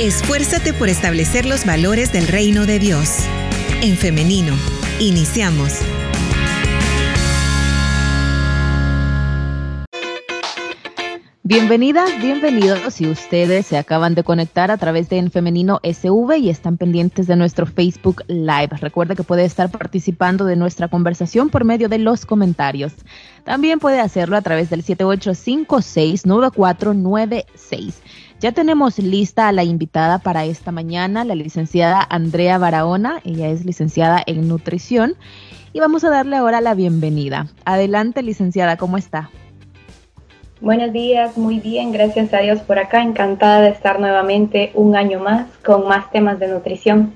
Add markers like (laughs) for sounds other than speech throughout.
Esfuérzate por establecer los valores del reino de Dios. En femenino, iniciamos. Bienvenidas, bienvenidos si ustedes se acaban de conectar a través de En Femenino SV y están pendientes de nuestro Facebook Live. Recuerda que puede estar participando de nuestra conversación por medio de los comentarios. También puede hacerlo a través del 78569496. Ya tenemos lista a la invitada para esta mañana, la licenciada Andrea Barahona. Ella es licenciada en nutrición y vamos a darle ahora la bienvenida. Adelante, licenciada, ¿cómo está? Buenos días, muy bien, gracias a Dios por acá. Encantada de estar nuevamente un año más con más temas de nutrición.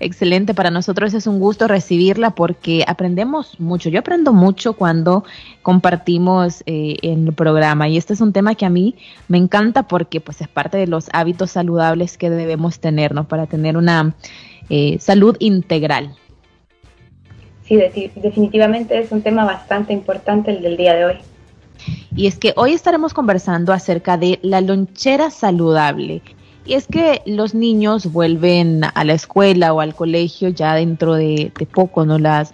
Excelente, para nosotros es un gusto recibirla porque aprendemos mucho. Yo aprendo mucho cuando compartimos eh, en el programa y este es un tema que a mí me encanta porque pues es parte de los hábitos saludables que debemos tener, Para tener una eh, salud integral. Sí, definitivamente es un tema bastante importante el del día de hoy y es que hoy estaremos conversando acerca de la lonchera saludable. Y es que los niños vuelven a la escuela o al colegio ya dentro de, poco, ¿no? Las,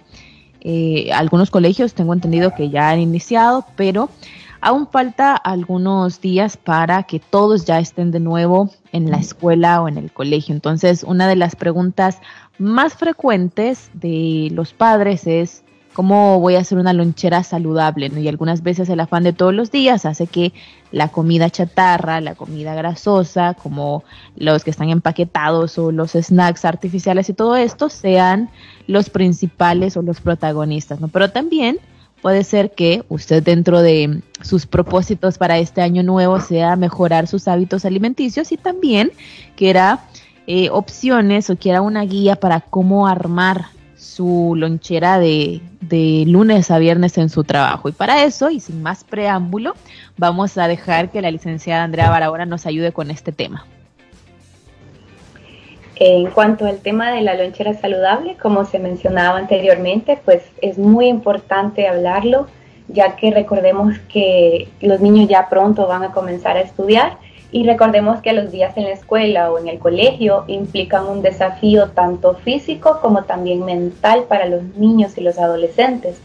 eh, algunos colegios tengo entendido que ya han iniciado, pero aún falta algunos días para que todos ya estén de nuevo en la escuela o en el colegio. Entonces, una de las preguntas más frecuentes de los padres es cómo voy a hacer una lonchera saludable, ¿no? Y algunas veces el afán de todos los días hace que la comida chatarra, la comida grasosa, como los que están empaquetados o los snacks artificiales y todo esto, sean los principales o los protagonistas, ¿no? Pero también puede ser que usted dentro de sus propósitos para este año nuevo sea mejorar sus hábitos alimenticios y también quiera eh, opciones o quiera una guía para cómo armar su lonchera de, lunes a viernes en su trabajo. Y para eso, y sin más preámbulo, vamos a dejar que la licenciada Andrea Barahona nos ayude con este tema. En cuanto al tema de la lonchera saludable, como se mencionaba anteriormente, pues es muy importante hablarlo, ya que recordemos que los niños ya pronto van a comenzar a estudiar y recordemos que los días en la escuela o en el colegio implican un desafío tanto físico como también mental para los niños y los adolescentes.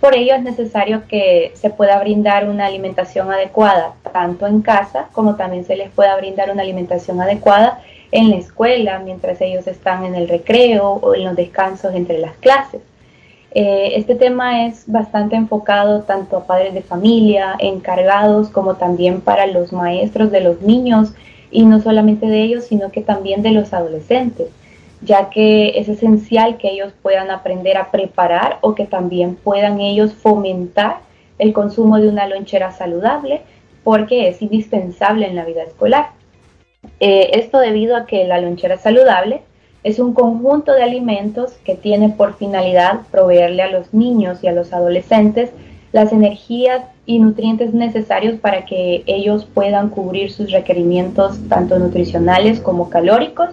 Por ello es necesario que se pueda brindar una alimentación adecuada tanto en casa como también se les pueda brindar una alimentación adecuada en la escuela mientras ellos están en el recreo o en los descansos entre las clases. Eh, este tema es bastante enfocado tanto a padres de familia, encargados, como también para los maestros de los niños y no solamente de ellos, sino que también de los adolescentes, ya que es esencial que ellos puedan aprender a preparar o que también puedan ellos fomentar el consumo de una lonchera saludable porque es indispensable en la vida escolar. Eh, esto debido a que la lonchera saludable es un conjunto de alimentos que tiene por finalidad proveerle a los niños y a los adolescentes las energías y nutrientes necesarios para que ellos puedan cubrir sus requerimientos tanto nutricionales como calóricos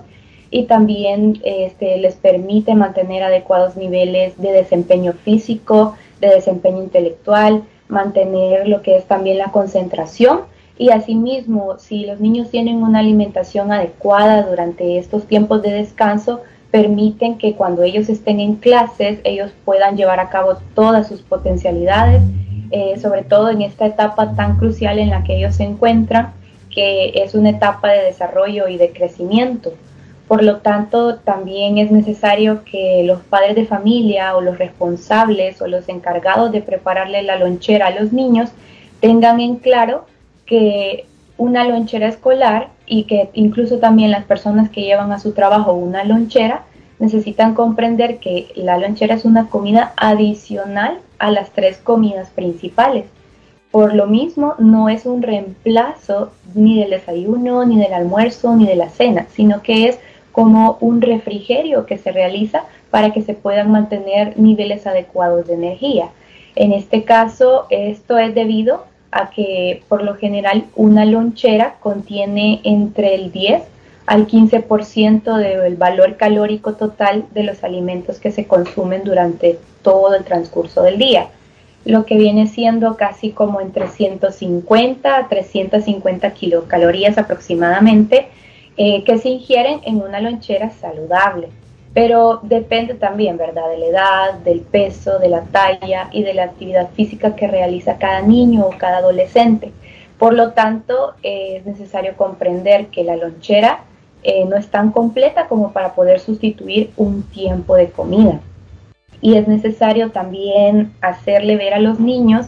y también este, les permite mantener adecuados niveles de desempeño físico, de desempeño intelectual, mantener lo que es también la concentración y asimismo, si los niños tienen una alimentación adecuada durante estos tiempos de descanso, permiten que cuando ellos estén en clases, ellos puedan llevar a cabo todas sus potencialidades, eh, sobre todo en esta etapa tan crucial en la que ellos se encuentran, que es una etapa de desarrollo y de crecimiento. Por lo tanto, también es necesario que los padres de familia o los responsables o los encargados de prepararle la lonchera a los niños tengan en claro que una lonchera escolar y que incluso también las personas que llevan a su trabajo una lonchera necesitan comprender que la lonchera es una comida adicional a las tres comidas principales. Por lo mismo, no es un reemplazo ni del desayuno, ni del almuerzo, ni de la cena, sino que es como un refrigerio que se realiza para que se puedan mantener niveles adecuados de energía. En este caso, esto es debido a que por lo general una lonchera contiene entre el 10 al 15% del valor calórico total de los alimentos que se consumen durante todo el transcurso del día, lo que viene siendo casi como entre 150 a 350 kilocalorías aproximadamente eh, que se ingieren en una lonchera saludable. Pero depende también, ¿verdad?, de la edad, del peso, de la talla y de la actividad física que realiza cada niño o cada adolescente. Por lo tanto, eh, es necesario comprender que la lonchera eh, no es tan completa como para poder sustituir un tiempo de comida. Y es necesario también hacerle ver a los niños,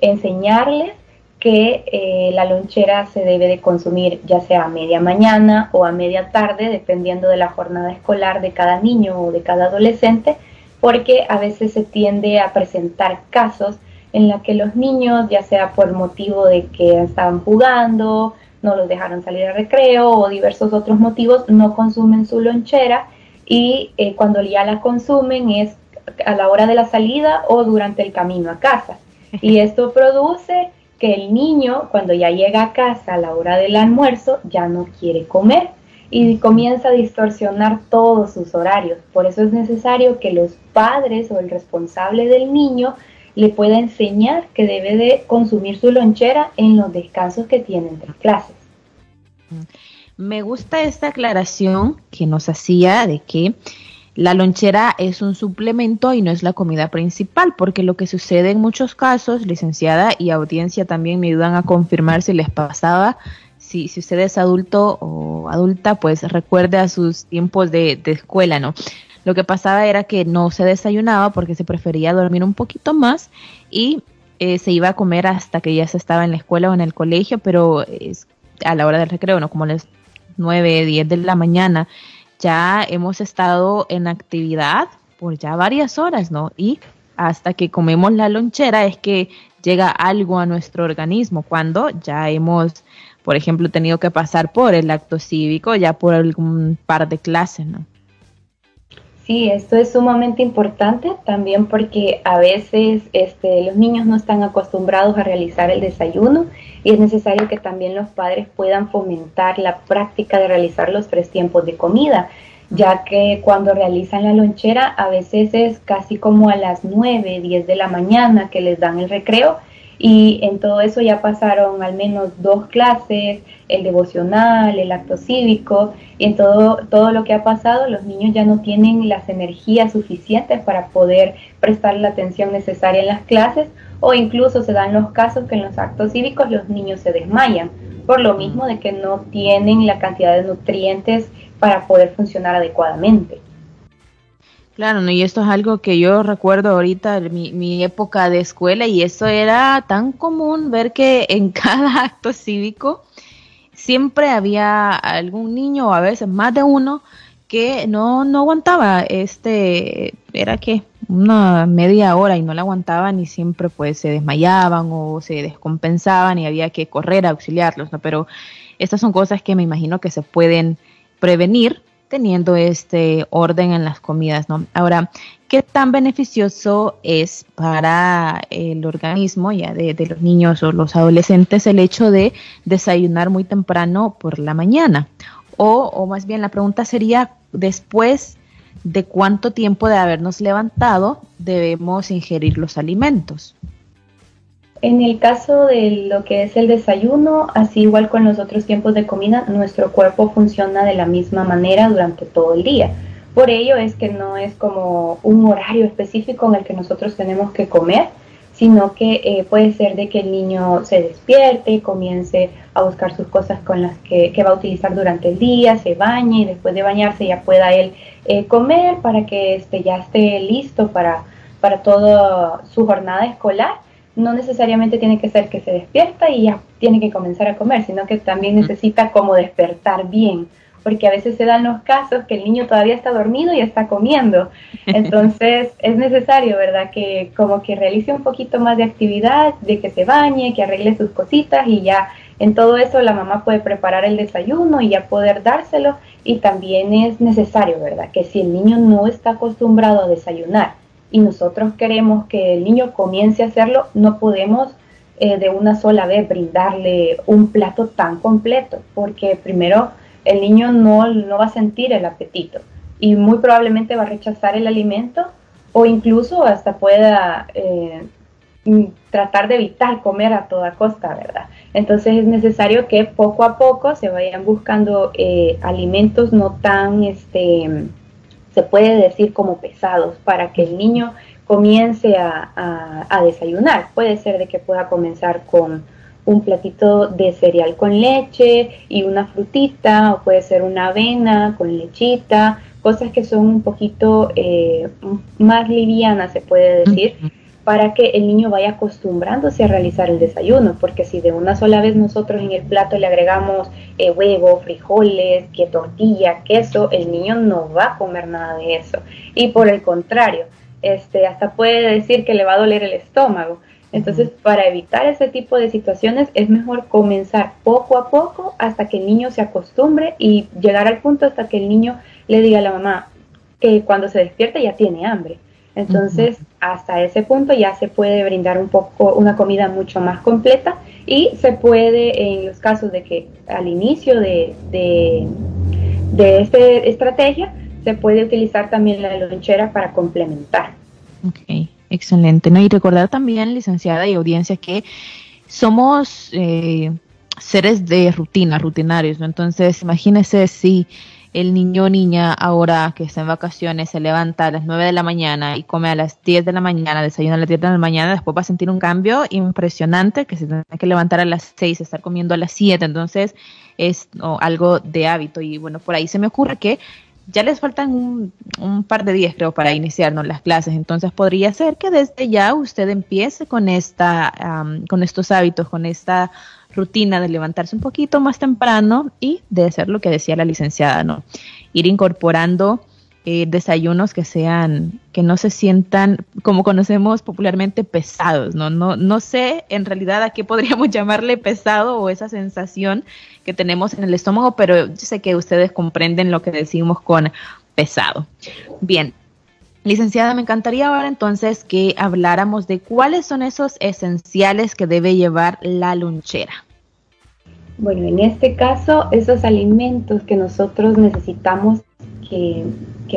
enseñarles que eh, la lonchera se debe de consumir ya sea a media mañana o a media tarde, dependiendo de la jornada escolar de cada niño o de cada adolescente, porque a veces se tiende a presentar casos en los que los niños, ya sea por motivo de que estaban jugando, no los dejaron salir al recreo o diversos otros motivos, no consumen su lonchera y eh, cuando ya la consumen es a la hora de la salida o durante el camino a casa. (laughs) Y esto produce que el niño cuando ya llega a casa a la hora del almuerzo ya no quiere comer y comienza a distorsionar todos sus horarios. Por eso es necesario que los padres o el responsable del niño le pueda enseñar que debe de consumir su lonchera en los descansos que tiene entre clases. Me gusta esta aclaración que nos hacía de que la lonchera es un suplemento y no es la comida principal, porque lo que sucede en muchos casos, licenciada y audiencia también me ayudan a confirmar si les pasaba, si, si usted es adulto o adulta, pues recuerde a sus tiempos de, escuela, ¿no? Lo que pasaba era que no se desayunaba porque se prefería dormir un poquito más y eh, se iba a comer hasta que ya se estaba en la escuela o en el colegio, pero es a la hora del recreo, ¿no? Como las 9, 10 de la mañana ya hemos estado en actividad por ya varias horas, ¿no? Y hasta que comemos la lonchera es que llega algo a nuestro organismo, cuando ya hemos, por ejemplo, tenido que pasar por el acto cívico, ya por algún par de clases, ¿no? Sí, esto es sumamente importante también porque a veces este, los niños no están acostumbrados a realizar el desayuno y es necesario que también los padres puedan fomentar la práctica de realizar los tres tiempos de comida, ya que cuando realizan la lonchera a veces es casi como a las 9, 10 de la mañana que les dan el recreo y en todo eso ya pasaron al menos dos clases, el devocional, el acto cívico, y en todo, todo lo que ha pasado los niños ya no tienen las energías suficientes para poder prestar la atención necesaria en las clases o incluso se dan los casos que en los actos cívicos los niños se desmayan, por lo mismo de que no tienen la cantidad de nutrientes para poder funcionar adecuadamente. Claro, ¿no? y esto es algo que yo recuerdo ahorita, mi, mi época de escuela, y eso era tan común ver que (laughs) en cada acto cívico siempre había algún niño o a veces más de uno que no, no aguantaba, este, era que una media hora y no la aguantaban y siempre pues se desmayaban o se descompensaban y había que correr a auxiliarlos, ¿no? Pero estas son cosas que me imagino que se pueden prevenir teniendo este orden en las comidas, ¿no? Ahora, ¿qué tan beneficioso es para el organismo ya de, los niños o los adolescentes el hecho de desayunar muy temprano por la mañana? O, o más bien la pregunta sería, después de cuánto tiempo de habernos levantado debemos ingerir los alimentos. En el caso de lo que es el desayuno, así igual con los otros tiempos de comida, nuestro cuerpo funciona de la misma manera durante todo el día. Por ello es que no es como un horario específico en el que nosotros tenemos que comer, sino que eh, puede ser de que el niño se despierte, comience a buscar sus cosas con las que, va a utilizar durante el día, se bañe y después de bañarse ya pueda él eh, comer para que este, ya esté listo para, para toda su jornada escolar no necesariamente tiene que ser que se despierta y ya tiene que comenzar a comer, sino que también necesita como despertar bien, porque a veces se dan los casos que el niño todavía está dormido y está comiendo. (laughs) Entonces es necesario, ¿verdad? Que como que realice un poquito más de actividad, de que se bañe, que arregle sus cositas y ya en todo eso la mamá puede preparar el desayuno y ya poder dárselo. Y también es necesario, ¿verdad? Que si el niño no está acostumbrado a desayunar, y nosotros queremos que el niño comience a hacerlo, no podemos eh, de una sola vez brindarle un plato tan completo, porque primero el niño no, no va a sentir el apetito y muy probablemente va a rechazar el alimento o incluso hasta pueda eh, tratar de evitar comer a toda costa, ¿verdad? Entonces es necesario que poco a poco se vayan buscando eh, alimentos no tan, este, se puede decir como pesados, para que el niño comience a, a desayunar. Puede ser de que pueda comenzar con un platito de cereal con leche y una frutita, o puede ser una avena con lechita, cosas que son un poquito eh, más livianas, se puede decir, para que el niño vaya acostumbrándose a realizar el desayuno, porque si de una sola vez nosotros en el plato le agregamos eh, huevo, frijoles, que tortilla, queso, el niño no va a comer nada de eso. Y por el contrario, este, hasta puede decir que le va a doler el estómago. Entonces, para evitar ese tipo de situaciones es mejor comenzar poco a poco hasta que el niño se acostumbre y llegar al punto hasta que el niño le diga a la mamá que cuando se despierte ya tiene hambre. Entonces, hasta ese punto ya se puede brindar un poco una comida mucho más completa y se puede, en los casos de que al inicio de, de, de esta estrategia, se puede utilizar también la lonchera para complementar. Okay. Excelente, ¿no? Y recordar también, licenciada y audiencia, que somos eh, seres de rutina, rutinarios, ¿no? Entonces, imagínese si el niño o niña ahora que está en vacaciones se levanta a las 9 de la mañana y come a las 10 de la mañana, desayuna a las 10 de la mañana, después va a sentir un cambio impresionante que se tiene que levantar a las 6, estar comiendo a las 7, entonces es algo de hábito. Y bueno, por ahí se me ocurre que ya les faltan un, par de días, creo, para iniciarnos las clases. Entonces podría ser que desde ya usted empiece con esta, con estos hábitos, con esta rutina de levantarse un poquito más temprano y de hacer lo que decía la licenciada, ¿no? Ir incorporando eh, desayunos que sean, que no se sientan, como conocemos popularmente, pesados, ¿no? No, no sé en realidad a qué podríamos (laughs) llamarle pesado o esa sensación que tenemos en el estómago, pero yo sé que ustedes comprenden lo que decimos con pesado. Bien, Licenciada, me encantaría ahora entonces que habláramos de cuáles son esos esenciales que debe llevar la lonchera. Bueno, en este caso, esos alimentos que nosotros necesitamos que,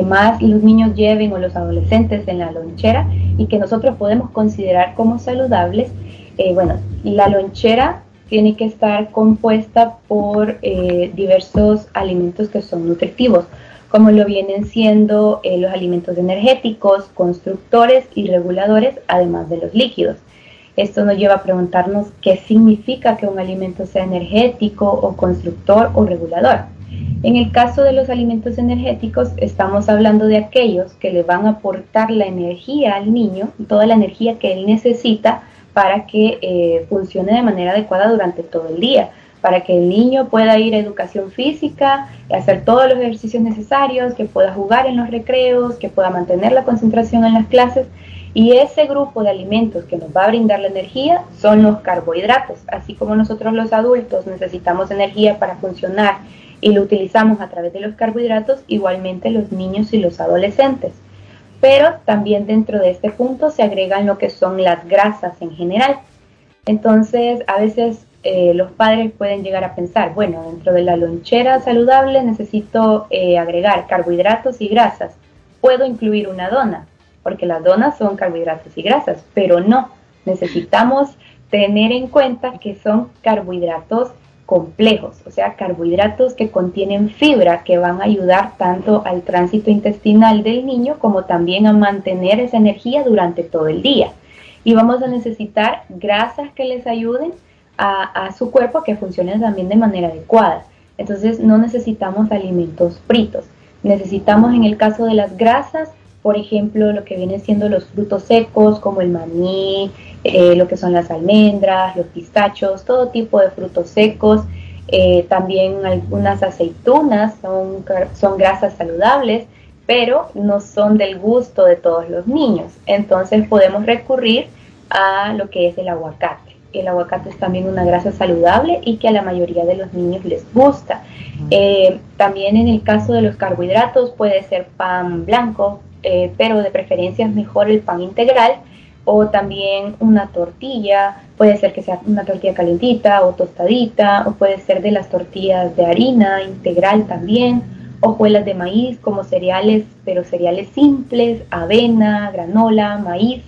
más los niños lleven o los adolescentes en la lonchera y que nosotros podemos considerar como saludables. Eh, bueno, la lonchera tiene que estar compuesta por eh, diversos alimentos que son nutritivos, como lo vienen siendo eh, los alimentos energéticos, constructores y reguladores, además de los líquidos. Esto nos lleva a preguntarnos qué significa que un alimento sea energético o constructor o regulador. En el caso de los alimentos energéticos, estamos hablando de aquellos que le van a aportar la energía al niño, toda la energía que él necesita para que eh, funcione de manera adecuada durante todo el día, para que el niño pueda ir a educación física, hacer todos los ejercicios necesarios, que pueda jugar en los recreos, que pueda mantener la concentración en las clases. Y ese grupo de alimentos que nos va a brindar la energía son los carbohidratos, así como nosotros los adultos necesitamos energía para funcionar y lo utilizamos a través de los carbohidratos, igualmente los niños y los adolescentes. Pero también dentro de este punto se agregan lo que son las grasas en general. Entonces, a veces eh, los padres pueden llegar a pensar, bueno, dentro de la lonchera saludable necesito eh, agregar carbohidratos y grasas. Puedo incluir una dona, porque las donas son carbohidratos y grasas, pero no, necesitamos tener en cuenta que son carbohidratos complejos, o sea, carbohidratos que contienen fibra que van a ayudar tanto al tránsito intestinal del niño como también a mantener esa energía durante todo el día. Y vamos a necesitar grasas que les ayuden a, su cuerpo a que funcione también de manera adecuada. Entonces no necesitamos alimentos fritos. Necesitamos en el caso de las grasas, por ejemplo, lo que vienen siendo los frutos secos como el maní, eh, lo que son las almendras, los pistachos, todo tipo de frutos secos. Eh, también algunas aceitunas son, son grasas saludables, pero no son del gusto de todos los niños. Entonces podemos recurrir a lo que es el aguacate. El aguacate es también una grasa saludable y que a la mayoría de los niños les gusta. Eh, también en el caso de los carbohidratos puede ser pan blanco, pero de preferencia es mejor el pan integral o también una tortilla, puede ser que sea una tortilla calentita o tostadita, o puede ser de las tortillas de harina integral también, hojuelas de maíz como cereales, pero cereales simples, avena, granola, maíz.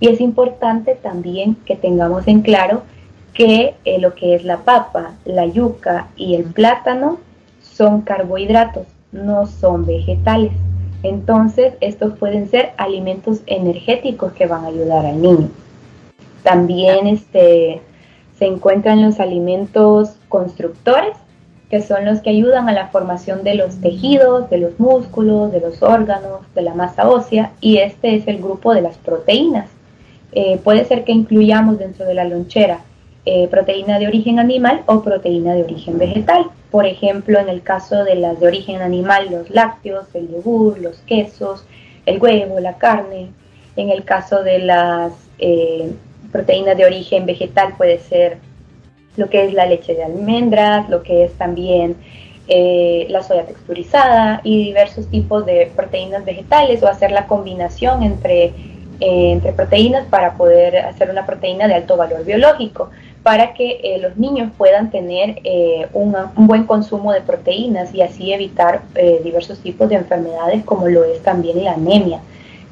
Y es importante también que tengamos en claro que eh, lo que es la papa, la yuca y el plátano son carbohidratos, no son vegetales. Entonces, estos pueden ser alimentos energéticos que van a ayudar al niño. También este, se encuentran los alimentos constructores, que son los que ayudan a la formación de los tejidos, de los músculos, de los órganos, de la masa ósea, y este es el grupo de las proteínas. Eh, puede ser que incluyamos dentro de la lonchera eh, proteína de origen animal o proteína de origen vegetal. Por ejemplo, en el caso de las de origen animal, los lácteos, el yogur, los quesos, el huevo, la carne. En el caso de las eh, proteínas de origen vegetal puede ser lo que es la leche de almendras, lo que es también eh, la soya texturizada y diversos tipos de proteínas vegetales o hacer la combinación entre, entre proteínas para poder hacer una proteína de alto valor biológico para que eh, los niños puedan tener un buen consumo de proteínas y así evitar diversos tipos de enfermedades como lo es también la anemia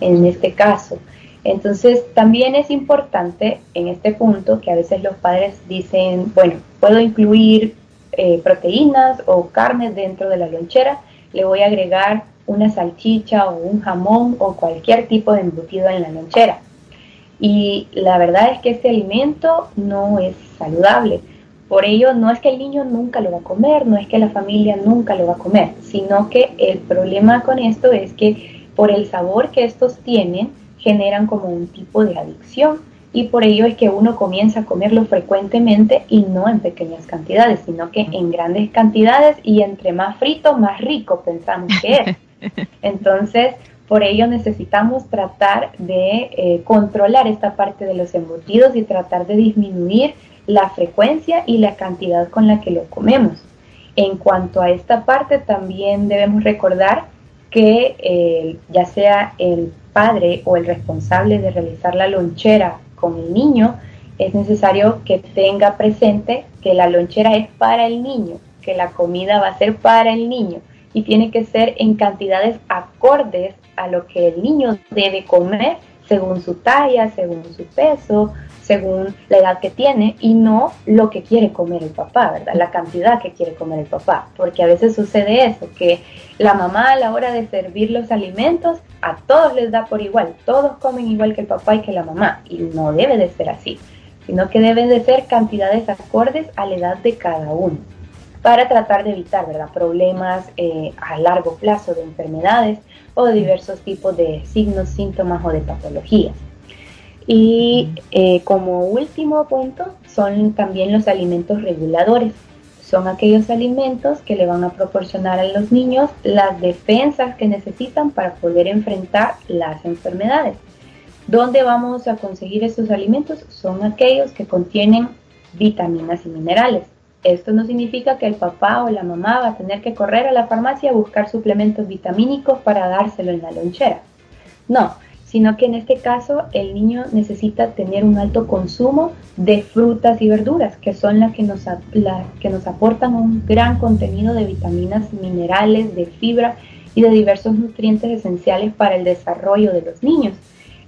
en este caso. Entonces, también es importante en este punto que a veces los padres dicen, bueno, puedo incluir eh, proteínas o carnes dentro de la lonchera, le voy a agregar una salchicha o un jamón o cualquier tipo de embutido en la lonchera. Y la verdad es que este alimento no es saludable. Por ello, no es que el niño nunca lo va a comer, no es que la familia nunca lo va a comer, sino que el problema con esto es que por el sabor que estos tienen, generan como un tipo de adicción y por ello es que uno comienza a comerlo frecuentemente y no en pequeñas cantidades, sino que en grandes cantidades y entre más frito, más rico pensamos que es. (laughs) Entonces, por ello necesitamos tratar de eh, controlar esta parte de los embutidos y tratar de disminuir la frecuencia y la cantidad con la que lo comemos. En cuanto a esta parte, también debemos recordar que eh, ya sea el padre o el responsable de realizar la lonchera con el niño, es necesario que tenga presente que la lonchera es para el niño, que la comida va a ser para el niño y tiene que ser en cantidades acordes a lo que el niño debe comer según su talla, según su peso, según la edad que tiene y no lo que quiere comer el papá, ¿verdad? La cantidad que quiere comer el papá, porque a veces sucede eso, que la mamá a la hora de servir los alimentos a todos les da por igual, todos comen igual que el papá y que la mamá y no debe de ser así, sino que deben de ser cantidades acordes a la edad de cada uno para tratar de evitar ¿verdad? problemas eh, a largo plazo de enfermedades o diversos tipos de signos, síntomas o de patologías. Y eh, como último punto son también los alimentos reguladores. Son aquellos alimentos que le van a proporcionar a los niños las defensas que necesitan para poder enfrentar las enfermedades. ¿Dónde vamos a conseguir estos alimentos? Son aquellos que contienen vitaminas y minerales. Esto no significa que el papá o la mamá va a tener que correr a la farmacia a buscar suplementos vitamínicos para dárselo en la lonchera. No, sino que en este caso el niño necesita tener un alto consumo de frutas y verduras, que son las que nos, que nos aportan un gran contenido de vitaminas, minerales, de fibra y de diversos nutrientes esenciales para el desarrollo de los niños.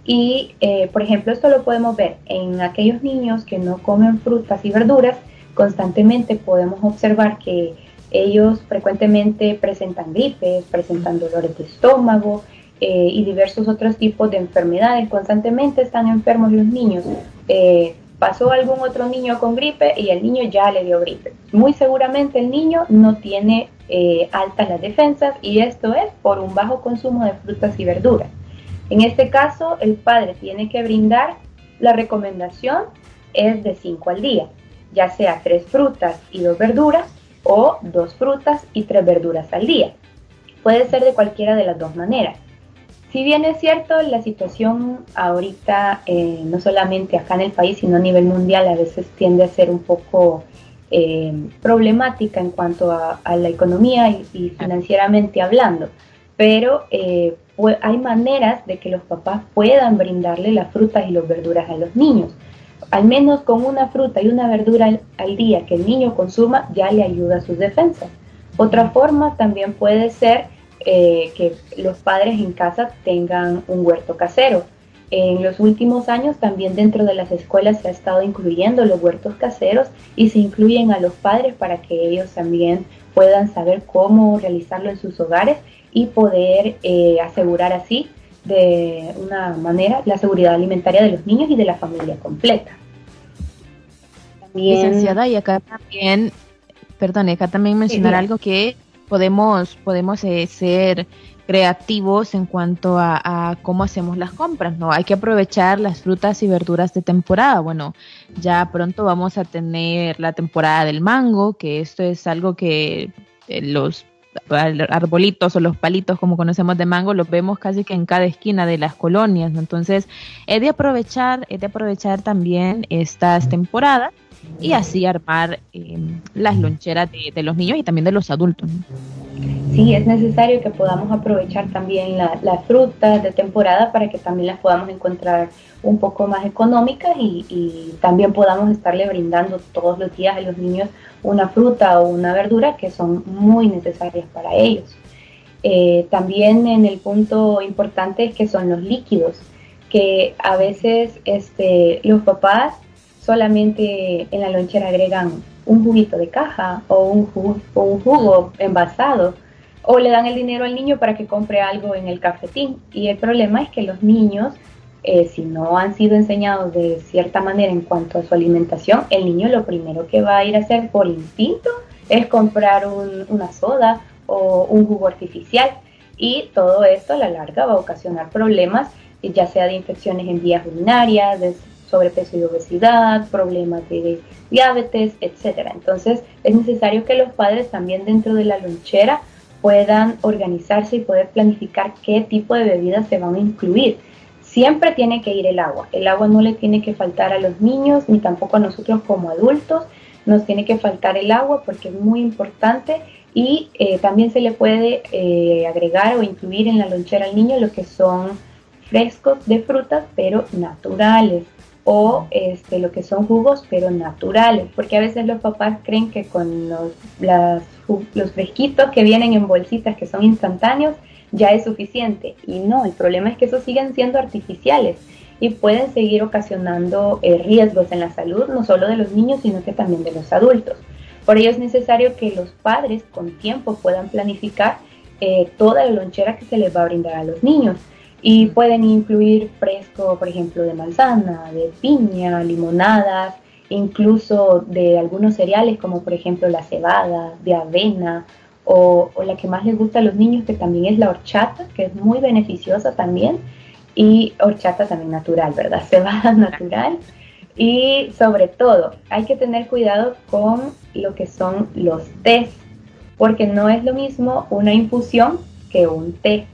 Y, eh, por ejemplo, esto lo podemos ver en aquellos niños que no comen frutas y verduras, constantemente podemos observar que ellos frecuentemente presentan gripes, presentan dolores de estómago, eh, y diversos otros tipos de enfermedades. Constantemente están enfermos los niños. Eh, pasó algún otro niño con gripe y el niño ya le dio gripe. Muy seguramente el niño no tiene eh, altas las defensas y esto es por un bajo consumo de frutas y verduras. En este caso, el padre tiene que brindar, la recomendación es de 5 al día, ya sea 3 frutas y 2 verduras o 2 frutas y 3 verduras al día. Puede ser de cualquiera de las dos maneras. Si bien es cierto, la situación ahorita, eh, no solamente acá en el país, sino a nivel mundial, a veces tiende a ser un poco eh, problemática en cuanto a, la economía y, financieramente hablando, pero eh, hay maneras de que los papás puedan brindarle las frutas y las verduras a los niños. Al menos con una fruta y una verdura al, día que el niño consuma ya le ayuda a sus defensas. Otra forma también puede ser eh, que los padres en casa tengan un huerto casero. En los últimos años también dentro de las escuelas se ha estado incluyendo los huertos caseros y se incluyen a los padres para que ellos también puedan saber cómo realizarlo en sus hogares y poder eh, asegurar así de una manera la seguridad alimentaria de los niños y de la familia completa. Licenciada, y acá también, perdón, acá también mencionar algo que podemos, podemos eh, ser creativos en cuanto a, cómo hacemos las compras, ¿no? Hay que aprovechar las frutas y verduras de temporada. Bueno, ya pronto vamos a tener la temporada del mango, que esto es algo que eh, los arbolitos o los palitos como conocemos de mango los vemos casi que en cada esquina de las colonias, entonces he de aprovechar, he de aprovechar también estas temporadas y así armar em, las loncheras de, los niños y también de los adultos. Sí, es necesario que podamos aprovechar también las frutas de temporada para que también las podamos encontrar un poco más económicas y, y, también podamos estarle brindando todos los días a los niños una fruta o una verdura que son muy necesarias para ellos. Eh, también en el punto importante es que son los líquidos, que a veces este, los papás solamente en la lonchera agregan un juguito de caja o un jugo, un jugo envasado o le dan el dinero al niño para que compre algo en el cafetín. Y el problema es que los niños, eh, si no han sido enseñados de cierta manera en cuanto a su alimentación, el niño lo primero que va a ir a hacer por instinto es comprar una soda o un jugo artificial. Y todo esto a la larga va a ocasionar problemas, ya sea de infecciones en vías urinarias, de sobrepeso y obesidad, problemas de diabetes, etcétera. Entonces es necesario que los padres también dentro de la lonchera puedan organizarse y poder planificar qué tipo de bebidas se van a incluir. Siempre tiene que ir el agua. El agua no le tiene que faltar a los niños ni tampoco a nosotros como adultos. Nos tiene que faltar el agua porque es muy importante y eh, también se le puede eh, agregar o incluir en la lonchera al niño lo que son frescos de frutas pero naturales o este, lo que son jugos pero naturales, porque a veces los papás creen que con los, los fresquitos que vienen en bolsitas que son instantáneos ya es suficiente. Y no, el problema es que esos siguen siendo artificiales y pueden seguir ocasionando eh, riesgos en la salud, no solo de los niños, sino que también de los adultos. Por ello es necesario que los padres con tiempo puedan planificar eh, toda la lonchera que se les va a brindar a los niños y pueden incluir fresco, por ejemplo, de manzana, de piña, limonadas, incluso de algunos cereales como por ejemplo la cebada, de avena o, la que más les gusta a los niños que también es la horchata, que es muy beneficiosa también y horchata también natural, ¿verdad? (laughs) Cebada natural. Y sobre todo, hay que tener cuidado con lo que son los tés, porque no es lo mismo una infusión que un té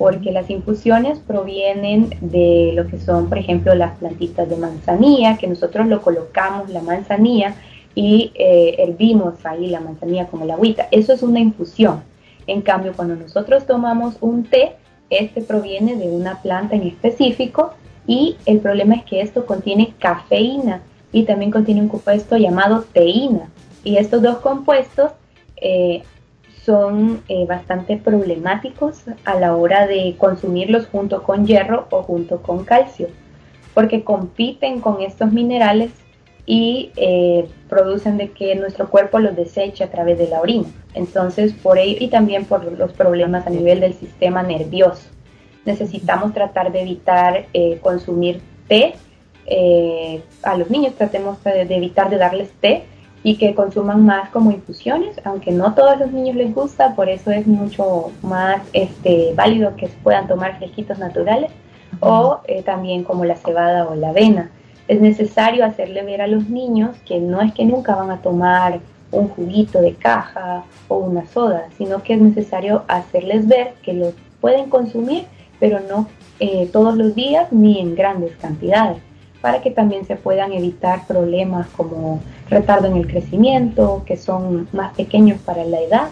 porque las infusiones provienen de lo que son, por ejemplo, las plantitas de manzanilla, que nosotros lo colocamos la manzanilla y eh, hervimos ahí la manzanilla como la agüita. Eso es una infusión. En cambio, cuando nosotros tomamos un té, este proviene de una planta en específico y el problema es que esto contiene cafeína y también contiene un compuesto llamado teína. Y estos dos compuestos eh, son eh, bastante problemáticos a la hora de consumirlos junto con hierro o junto con calcio, porque compiten con estos minerales y eh, producen de que nuestro cuerpo los deseche a través de la orina. Entonces, por ello y también por los problemas a nivel del sistema nervioso. Necesitamos tratar de evitar eh, consumir té. a los niños tratemos de evitar de darles té y que consuman más como infusiones, aunque no todos los niños les gusta, por eso es mucho más este, válido que puedan tomar fresquitos naturales o eh, también como la cebada o la avena. Es necesario hacerle ver a los niños que no es que nunca van a tomar un juguito de caja o una soda, sino que es necesario hacerles ver que los pueden consumir, pero no eh, todos los días ni en grandes cantidades para que también se puedan evitar problemas como retardo en el crecimiento, que son más pequeños para la edad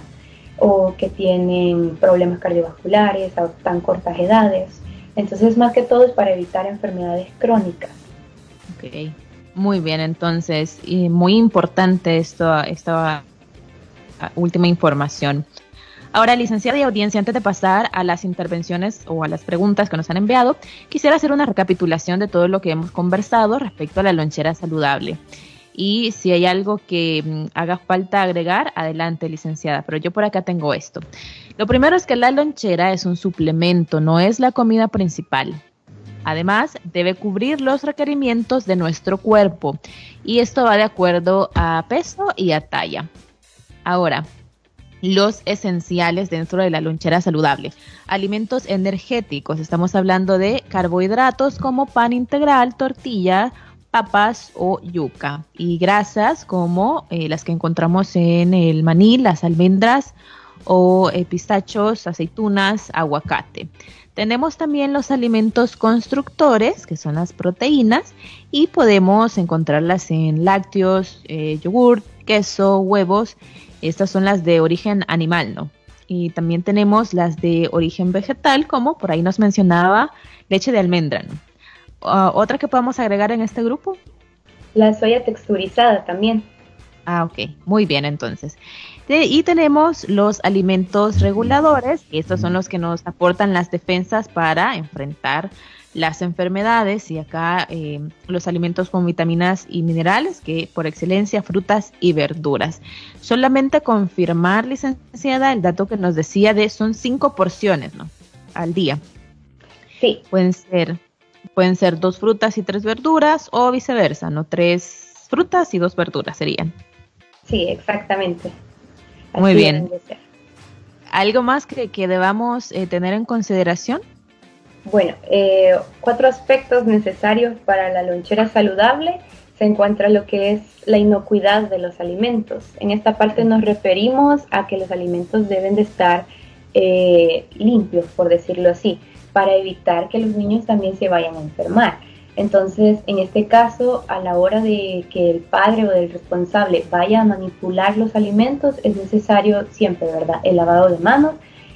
o que tienen problemas cardiovasculares a tan cortas edades. Entonces, más que todo es para evitar enfermedades crónicas. Ok, muy bien, entonces, y muy importante esto, esta última información. Ahora, licenciada y audiencia, antes de pasar a las intervenciones o a las preguntas que nos han enviado, quisiera hacer una recapitulación de todo lo que hemos conversado respecto a la lonchera saludable. Y si hay algo que mm, haga falta agregar, adelante, licenciada. Pero yo por acá tengo esto. Lo primero es que la lonchera es un suplemento, no es la comida principal. Además, debe cubrir los requerimientos de nuestro cuerpo y esto va de acuerdo a peso y a talla. Ahora, los esenciales dentro de la lonchera saludable. Alimentos energéticos, estamos hablando de carbohidratos como pan integral, tortilla, papas o yuca. Y grasas como eh, las que encontramos en el maní, las almendras o eh, pistachos, aceitunas, aguacate. Tenemos también los alimentos constructores, que son las proteínas, y podemos encontrarlas en lácteos, eh, yogur, queso, huevos estas son las de origen animal, ¿no? Y también tenemos las de origen vegetal, como por ahí nos mencionaba leche de almendra, ¿no? Ah, ¿Otra que podamos agregar en este grupo? La soya texturizada también. Ah, ok, muy bien entonces. y tenemos los alimentos reguladores, que estos son los que nos aportan las defensas para enfrentar las enfermedades y acá eh, los alimentos con vitaminas y minerales, que por excelencia frutas y verduras. Solamente confirmar, licenciada, el dato que nos decía de son cinco porciones ¿no? al día. Sí. Pueden ser, pueden ser dos frutas y tres verduras o viceversa, ¿no? Tres frutas y dos verduras serían. Sí, exactamente. Muy bien. ¿Algo más que, que debamos eh, tener en consideración? Bueno, eh, cuatro aspectos necesarios para la lonchera saludable se encuentra lo que es la inocuidad de los alimentos. En esta parte nos referimos a que los alimentos deben de estar eh, limpios, por decirlo así, para evitar que los niños también se vayan a enfermar. Entonces, en este caso, a la hora de que el padre o el responsable vaya a manipular los alimentos, es necesario siempre, ¿verdad? El lavado de manos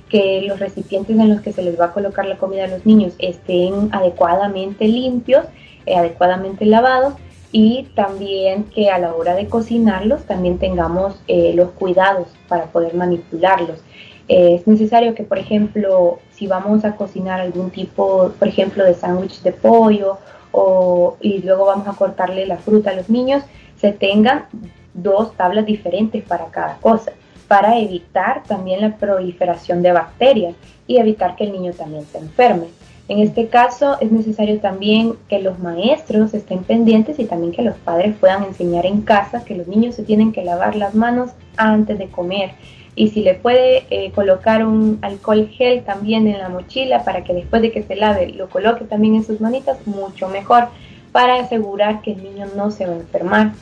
que los recipientes en los que se les va a colocar la comida a los niños estén adecuadamente limpios, eh, adecuadamente lavados y también que a la hora de cocinarlos también tengamos eh, los cuidados para poder manipularlos. Eh, es necesario que, por ejemplo, si vamos a cocinar algún tipo, por ejemplo, de sándwich de pollo o, y luego vamos a cortarle la fruta a los niños, se tengan dos tablas diferentes para cada cosa para evitar también la proliferación de bacterias y evitar que el niño también se enferme. En este caso es necesario también que los maestros estén pendientes y también que los padres puedan enseñar en casa que los niños se tienen que lavar las manos antes de comer. Y si le puede eh, colocar un alcohol gel también en la mochila para que después de que se lave lo coloque también en sus manitas, mucho mejor para asegurar que el niño no se va a enfermar.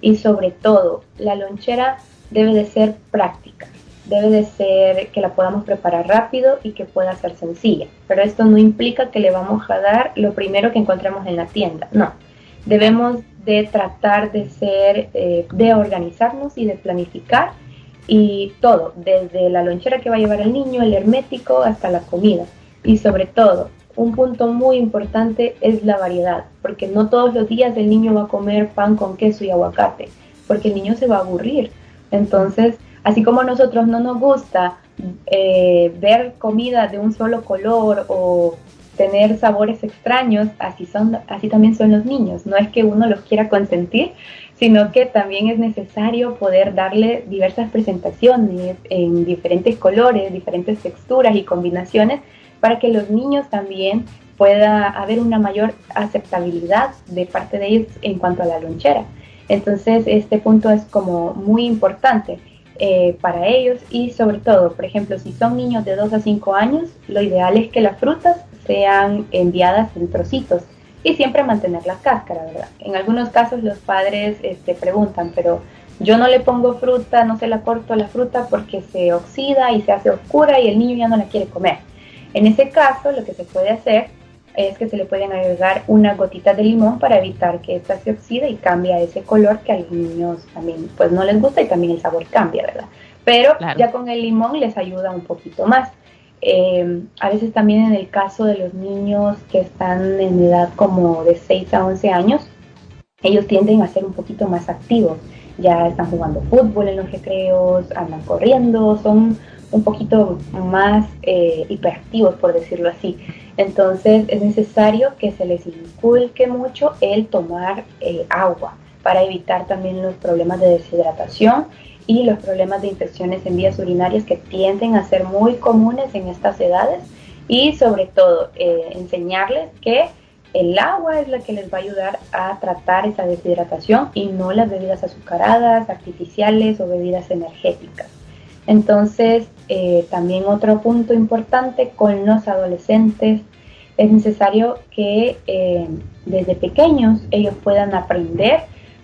Y sobre todo, la lonchera debe de ser práctica, debe de ser que la podamos preparar rápido y que pueda ser sencilla. Pero esto no implica que le vamos a dar lo primero que encontremos en la tienda, no. Debemos de tratar de ser, eh, de organizarnos y de planificar y todo, desde la lonchera que va a llevar el niño, el hermético, hasta la comida. Y sobre todo, un punto muy importante es la variedad, porque no todos los días el niño va a comer pan con queso y aguacate, porque el niño se va a aburrir. Entonces, así como a nosotros no nos gusta eh, ver comida de un solo color o tener sabores extraños, así, son, así también son los niños. No es que uno los quiera consentir, sino que también es necesario poder darle diversas presentaciones en diferentes colores, diferentes texturas y combinaciones para que los niños también pueda haber una mayor aceptabilidad de parte de ellos en cuanto a la lonchera. Entonces, este punto es como muy importante eh, para ellos y sobre todo, por ejemplo, si son niños de 2 a 5 años, lo ideal es que las frutas sean enviadas en trocitos y siempre mantener la cáscara, ¿verdad? En algunos casos los padres este, preguntan, pero yo no le pongo fruta, no se la corto la fruta porque se oxida y se hace oscura y el niño ya no la quiere comer. En ese caso, lo que se puede hacer es que se le pueden agregar una gotita de limón para evitar que esta se oxide y cambie ese color que a los niños también pues no les gusta y también el sabor cambia, ¿verdad? Pero ya con el limón les ayuda un poquito más. Eh, a veces también en el caso de los niños que están en edad como de 6 a 11 años, ellos tienden a ser un poquito más activos. Ya están jugando fútbol en los recreos, andan corriendo, son un poquito más eh, hiperactivos, por decirlo así. Entonces es necesario que se les inculque mucho el tomar eh, agua para evitar también los problemas de deshidratación y los problemas de infecciones en vías urinarias que tienden a ser muy comunes en estas edades y sobre todo eh, enseñarles que el agua es la que les va a ayudar a tratar esa deshidratación y no las bebidas azucaradas, artificiales o bebidas energéticas. Entonces, eh, también otro punto importante con los adolescentes, es necesario que eh, desde pequeños ellos puedan aprender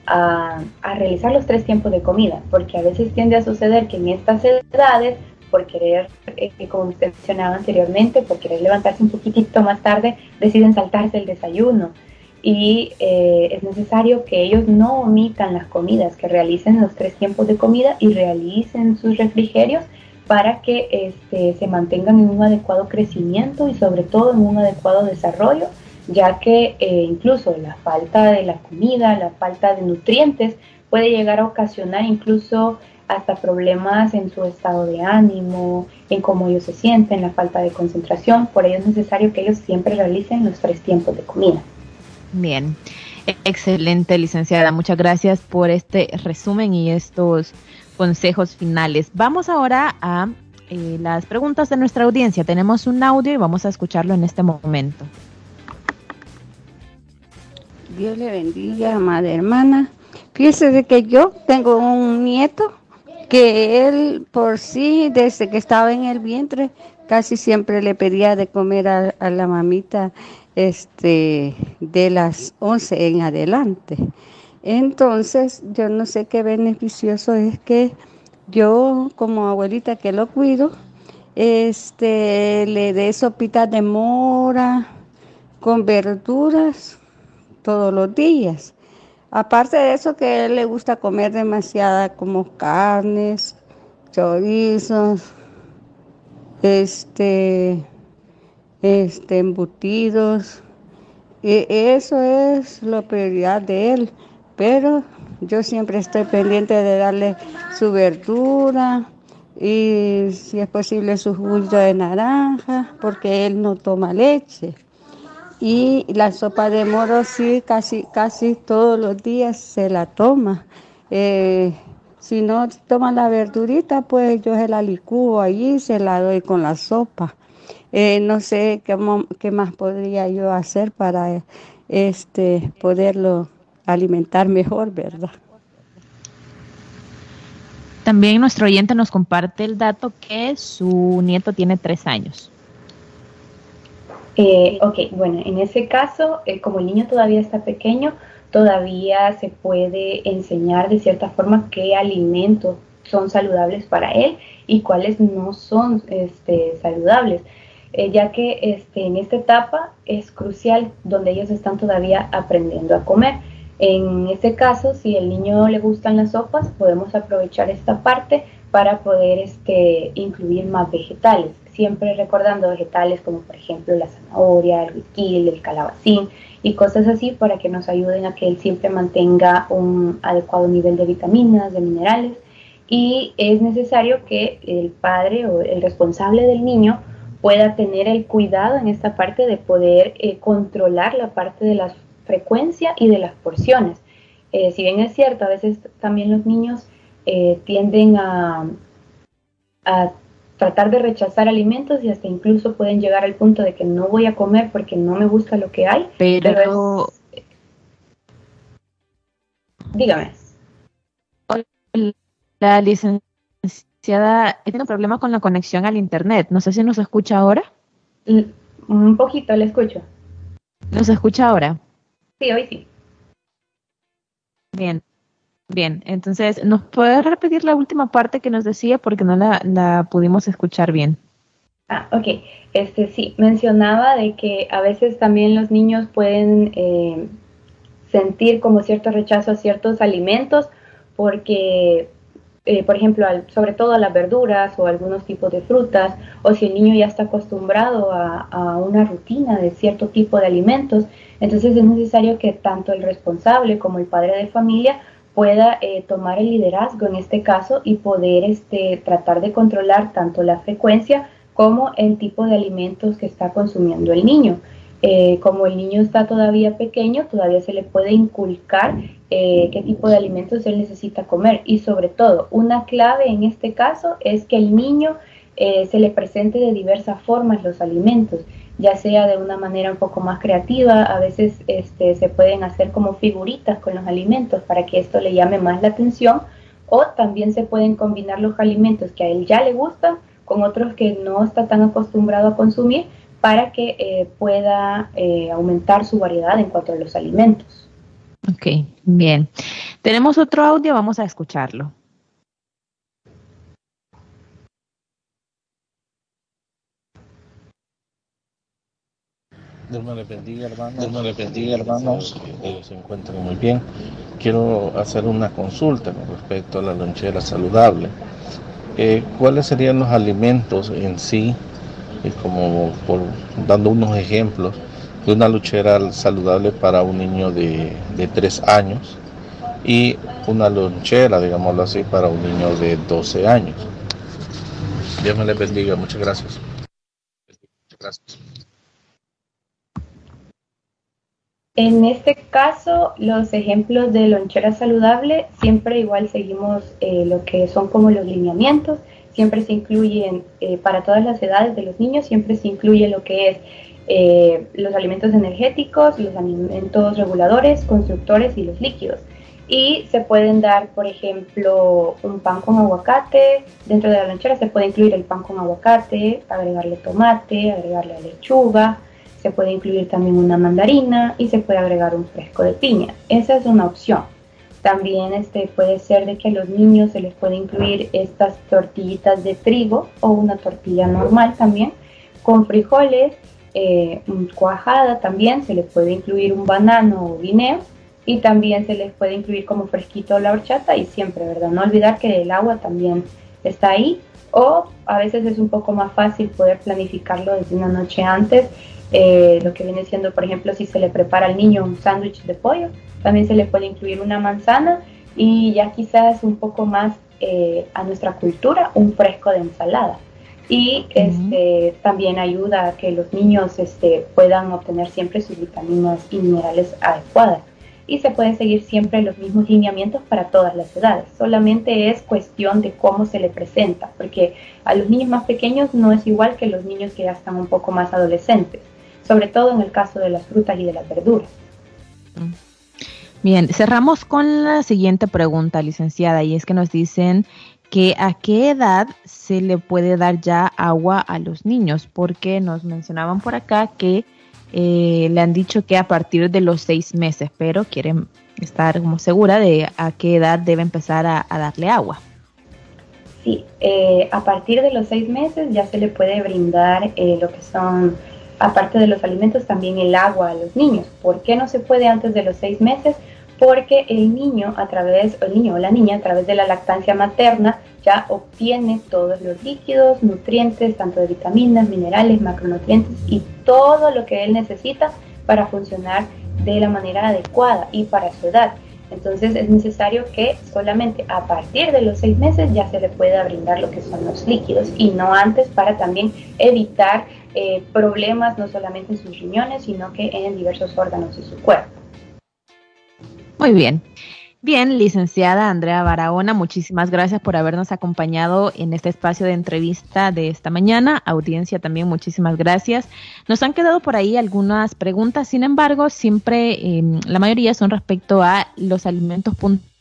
a, realizar los tres tiempos de comida, porque a veces tiende a suceder que en estas edades, por querer, eh, como usted mencionaba anteriormente, por querer levantarse un poquitito más tarde, deciden saltarse el desayuno. Y es necesario que ellos no omitan las comidas, que realicen los tres tiempos de comida y realicen sus refrigerios para que este, se mantengan en un adecuado crecimiento y sobre todo en un adecuado desarrollo, ya que eh, incluso la falta de la comida, la falta de nutrientes puede llegar a ocasionar incluso hasta problemas en su estado de ánimo, en cómo ellos se sienten, la falta de concentración. Por ello es necesario que ellos siempre realicen los tres tiempos de comida. Bien, excelente licenciada. Muchas gracias por este resumen y estos consejos finales. Vamos ahora a eh, las preguntas de nuestra audiencia. Tenemos un audio y vamos a escucharlo en este momento. Dios le bendiga, madre hermana. Fíjese de que yo tengo un nieto que él por sí, desde que estaba en el vientre, casi siempre le pedía de comer a, a la mamita este, de las 11 en adelante. Entonces, yo no sé qué beneficioso es que yo, como abuelita que lo cuido, este, le dé sopitas de mora con verduras todos los días. Aparte de eso, que a él le gusta comer demasiada como carnes, chorizos, este, este, embutidos. Y eso es la prioridad de él pero yo siempre estoy pendiente de darle su verdura y si es posible su jugo de naranja, porque él no toma leche. Y la sopa de moro sí, casi, casi todos los días se la toma. Eh, si no toma la verdurita, pues yo se la licúo allí se la doy con la sopa. Eh, no sé qué, qué, más podría yo hacer para este, poderlo alimentar mejor, ¿verdad? También nuestro oyente nos comparte el dato que su nieto tiene tres años. Eh, ok, bueno, en ese caso, eh, como el niño todavía está pequeño, todavía se puede enseñar de cierta forma qué alimentos son saludables para él y cuáles no son este, saludables, eh, ya que este, en esta etapa es crucial donde ellos están todavía aprendiendo a comer. En este caso, si el niño le gustan las sopas, podemos aprovechar esta parte para poder este, incluir más vegetales, siempre recordando vegetales como por ejemplo la zanahoria, el huiquil, el calabacín y cosas así para que nos ayuden a que él siempre mantenga un adecuado nivel de vitaminas, de minerales y es necesario que el padre o el responsable del niño pueda tener el cuidado en esta parte de poder eh, controlar la parte de las frecuencia y de las porciones. Eh, si bien es cierto, a veces también los niños eh, tienden a, tratar de rechazar alimentos y hasta incluso pueden llegar al punto de que no voy a comer porque no me gusta lo que hay. Pero, dígame. La licenciada tiene problema con la conexión al internet. No sé si nos escucha ahora. Un poquito, le escucho. ¿Nos escucha ahora? Sí, hoy sí. Bien, bien. Entonces, ¿nos puede repetir la última parte que nos decía porque no la, pudimos escuchar bien? Ah, ok. Este, sí, mencionaba de que a veces también los niños pueden eh, sentir como cierto rechazo a ciertos alimentos porque eh, por ejemplo, sobre todo a las verduras o algunos tipos de frutas, o si el niño ya está acostumbrado a, una rutina de cierto tipo de alimentos, entonces es necesario que tanto el responsable como el padre de familia pueda eh, tomar el liderazgo en este caso y poder este, tratar de controlar tanto la frecuencia como el tipo de alimentos que está consumiendo el niño. Eh, como el niño está todavía pequeño, todavía se le puede inculcar eh, qué tipo de alimentos él necesita comer. Y sobre todo, una clave en este caso es que el niño se le presente de diversas formas los alimentos ya sea de una manera un poco más creativa, a veces este, se pueden hacer como figuritas con los alimentos para que esto le llame más la atención, o también se pueden combinar los alimentos que a él ya le gustan con otros que no está tan acostumbrado a consumir para que eh, pueda eh, aumentar su variedad en cuanto a los alimentos. Ok, bien. Tenemos otro audio, vamos a escucharlo. Dios me le bendiga, hermanos. Dios me le bendiga, hermanos. Que se encuentren muy bien. Quiero hacer una consulta con respecto a la lonchera saludable. Eh, ¿Cuáles serían los alimentos en sí? Y como por, dando unos ejemplos de una lonchera saludable para un niño de, de 3 años y una lonchera, digámoslo así, para un niño de 12 años. Dios me le bendiga. Muchas gracias. Muchas gracias. En este caso, los ejemplos de lonchera saludable, siempre igual seguimos eh, lo que son como los lineamientos, siempre se incluyen eh, para todas las edades de los niños, siempre se incluye lo que es eh, los alimentos energéticos, los alimentos reguladores, constructores y los líquidos. Y se pueden dar, por ejemplo, un pan con aguacate. Dentro de la lonchera se puede incluir el pan con aguacate, agregarle tomate, agregarle lechuga, se puede incluir también una mandarina y se puede agregar un fresco de piña. Esa es una opción. También este, puede ser de que a los niños se les puede incluir estas tortillitas de trigo o una tortilla normal también con frijoles, eh, cuajada también, se les puede incluir un banano o guineo y también se les puede incluir como fresquito la horchata y siempre, ¿verdad? No olvidar que el agua también está ahí o a veces es un poco más fácil poder planificarlo desde una noche antes eh, lo que viene siendo, por ejemplo, si se le prepara al niño un sándwich de pollo, también se le puede incluir una manzana y ya quizás un poco más eh, a nuestra cultura, un fresco de ensalada. Y este, también ayuda a que los niños este, puedan obtener siempre sus vitaminas y minerales adecuadas. Y se pueden seguir siempre los mismos lineamientos para todas las edades. Solamente es cuestión de cómo se le presenta, porque a los niños más pequeños no es igual que los niños que ya están un poco más adolescentes sobre todo en el caso de las frutas y de las verduras. Bien, cerramos con la siguiente pregunta, licenciada, y es que nos dicen que a qué edad se le puede dar ya agua a los niños, porque nos mencionaban por acá que eh, le han dicho que a partir de los seis meses, pero quieren estar como segura de a qué edad debe empezar a, darle agua. Sí, eh, a partir de los seis meses ya se le puede brindar eh, lo que son aparte de los alimentos, también el agua a los niños. ¿Por qué no se puede antes de los seis meses? Porque el niño a través, el niño o la niña a través de la lactancia materna ya obtiene todos los líquidos, nutrientes, tanto de vitaminas, minerales, macronutrientes y todo lo que él necesita para funcionar de la manera adecuada y para su edad. Entonces es necesario que solamente a partir de los seis meses ya se le pueda brindar lo que son los líquidos y no antes para también evitar eh, problemas no solamente en sus riñones, sino que en diversos órganos de su cuerpo. Muy bien. Bien, licenciada Andrea Barahona, muchísimas gracias por habernos acompañado en este espacio de entrevista de esta mañana. Audiencia también, muchísimas gracias. Nos han quedado por ahí algunas preguntas, sin embargo, siempre em, la mayoría son respecto a los alimentos puntuales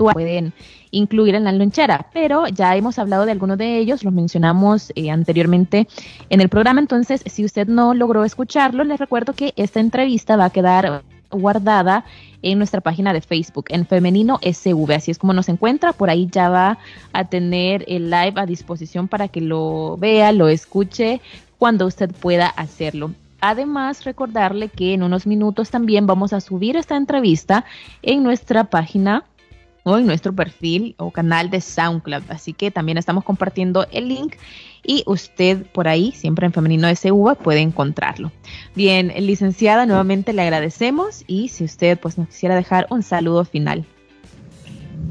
pueden incluir en la lonchera, pero ya hemos hablado de algunos de ellos, los mencionamos eh, anteriormente en el programa, entonces si usted no logró escucharlo, les recuerdo que esta entrevista va a quedar guardada en nuestra página de Facebook, en Femenino SV, así es como nos encuentra, por ahí ya va a tener el live a disposición para que lo vea, lo escuche cuando usted pueda hacerlo. Además, recordarle que en unos minutos también vamos a subir esta entrevista en nuestra página o en nuestro perfil o canal de SoundCloud. Así que también estamos compartiendo el link y usted por ahí, siempre en Femenino SV, puede encontrarlo. Bien, licenciada, nuevamente le agradecemos y si usted pues nos quisiera dejar un saludo final.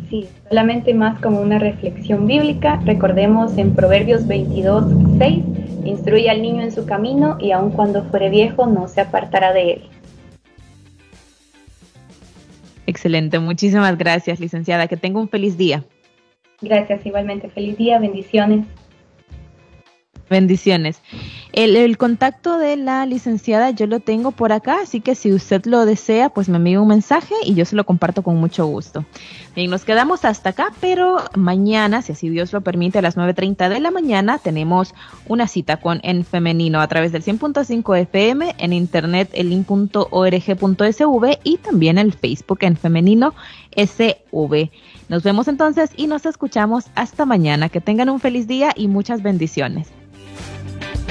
Sí, solamente más como una reflexión bíblica. Recordemos en Proverbios 22, 6, instruye al niño en su camino y aun cuando fuere viejo no se apartará de él. Excelente, muchísimas gracias, licenciada. Que tenga un feliz día. Gracias, igualmente. Feliz día, bendiciones. Bendiciones. El, contacto de la licenciada yo lo tengo por acá, así que si usted lo desea, pues me envía un mensaje y yo se lo comparto con mucho gusto. Bien, nos quedamos hasta acá, pero mañana, si así Dios lo permite, a las 9.30 de la mañana tenemos una cita con En Femenino a través del 100.5 FM, en internet el link.org.sv y también el Facebook En Femenino SV. Nos vemos entonces y nos escuchamos hasta mañana. Que tengan un feliz día y muchas bendiciones.